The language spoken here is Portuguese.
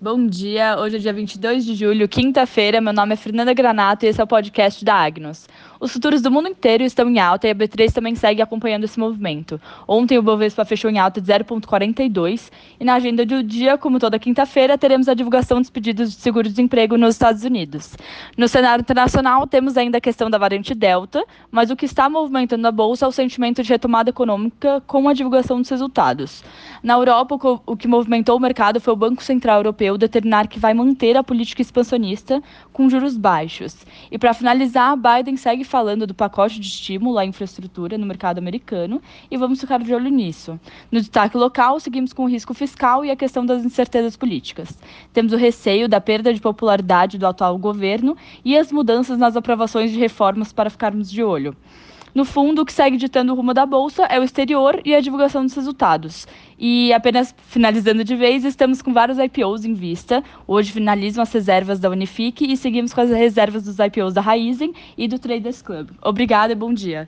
Bom dia, hoje é dia 22 de julho, quinta-feira. Meu nome é Fernanda Granato e esse é o podcast da Agnos. Os futuros do mundo inteiro estão em alta e a B3 também segue acompanhando esse movimento. Ontem o Bovespa fechou em alta de 0,42 e na agenda do dia, como toda quinta-feira, teremos a divulgação dos pedidos de seguro-desemprego nos Estados Unidos. No cenário internacional, temos ainda a questão da variante Delta, mas o que está movimentando a bolsa é o sentimento de retomada econômica com a divulgação dos resultados. Na Europa, o que movimentou o mercado foi o Banco Central Europeu determinar que vai manter a política expansionista com juros baixos. E para finalizar, Biden segue falando do pacote de estímulo à infraestrutura no mercado americano e vamos ficar de olho nisso. No destaque local, seguimos com o risco fiscal e a questão das incertezas políticas. Temos o receio da perda de popularidade do atual governo e as mudanças nas aprovações de reformas para ficarmos de olho. No fundo, o que segue ditando o rumo da bolsa é o exterior e a divulgação dos resultados. E apenas finalizando de vez, estamos com vários IPOs em vista. Hoje finalizam as reservas da Unifique e seguimos com as reservas dos IPOs da Raizen e do Traders Club. Obrigada e bom dia.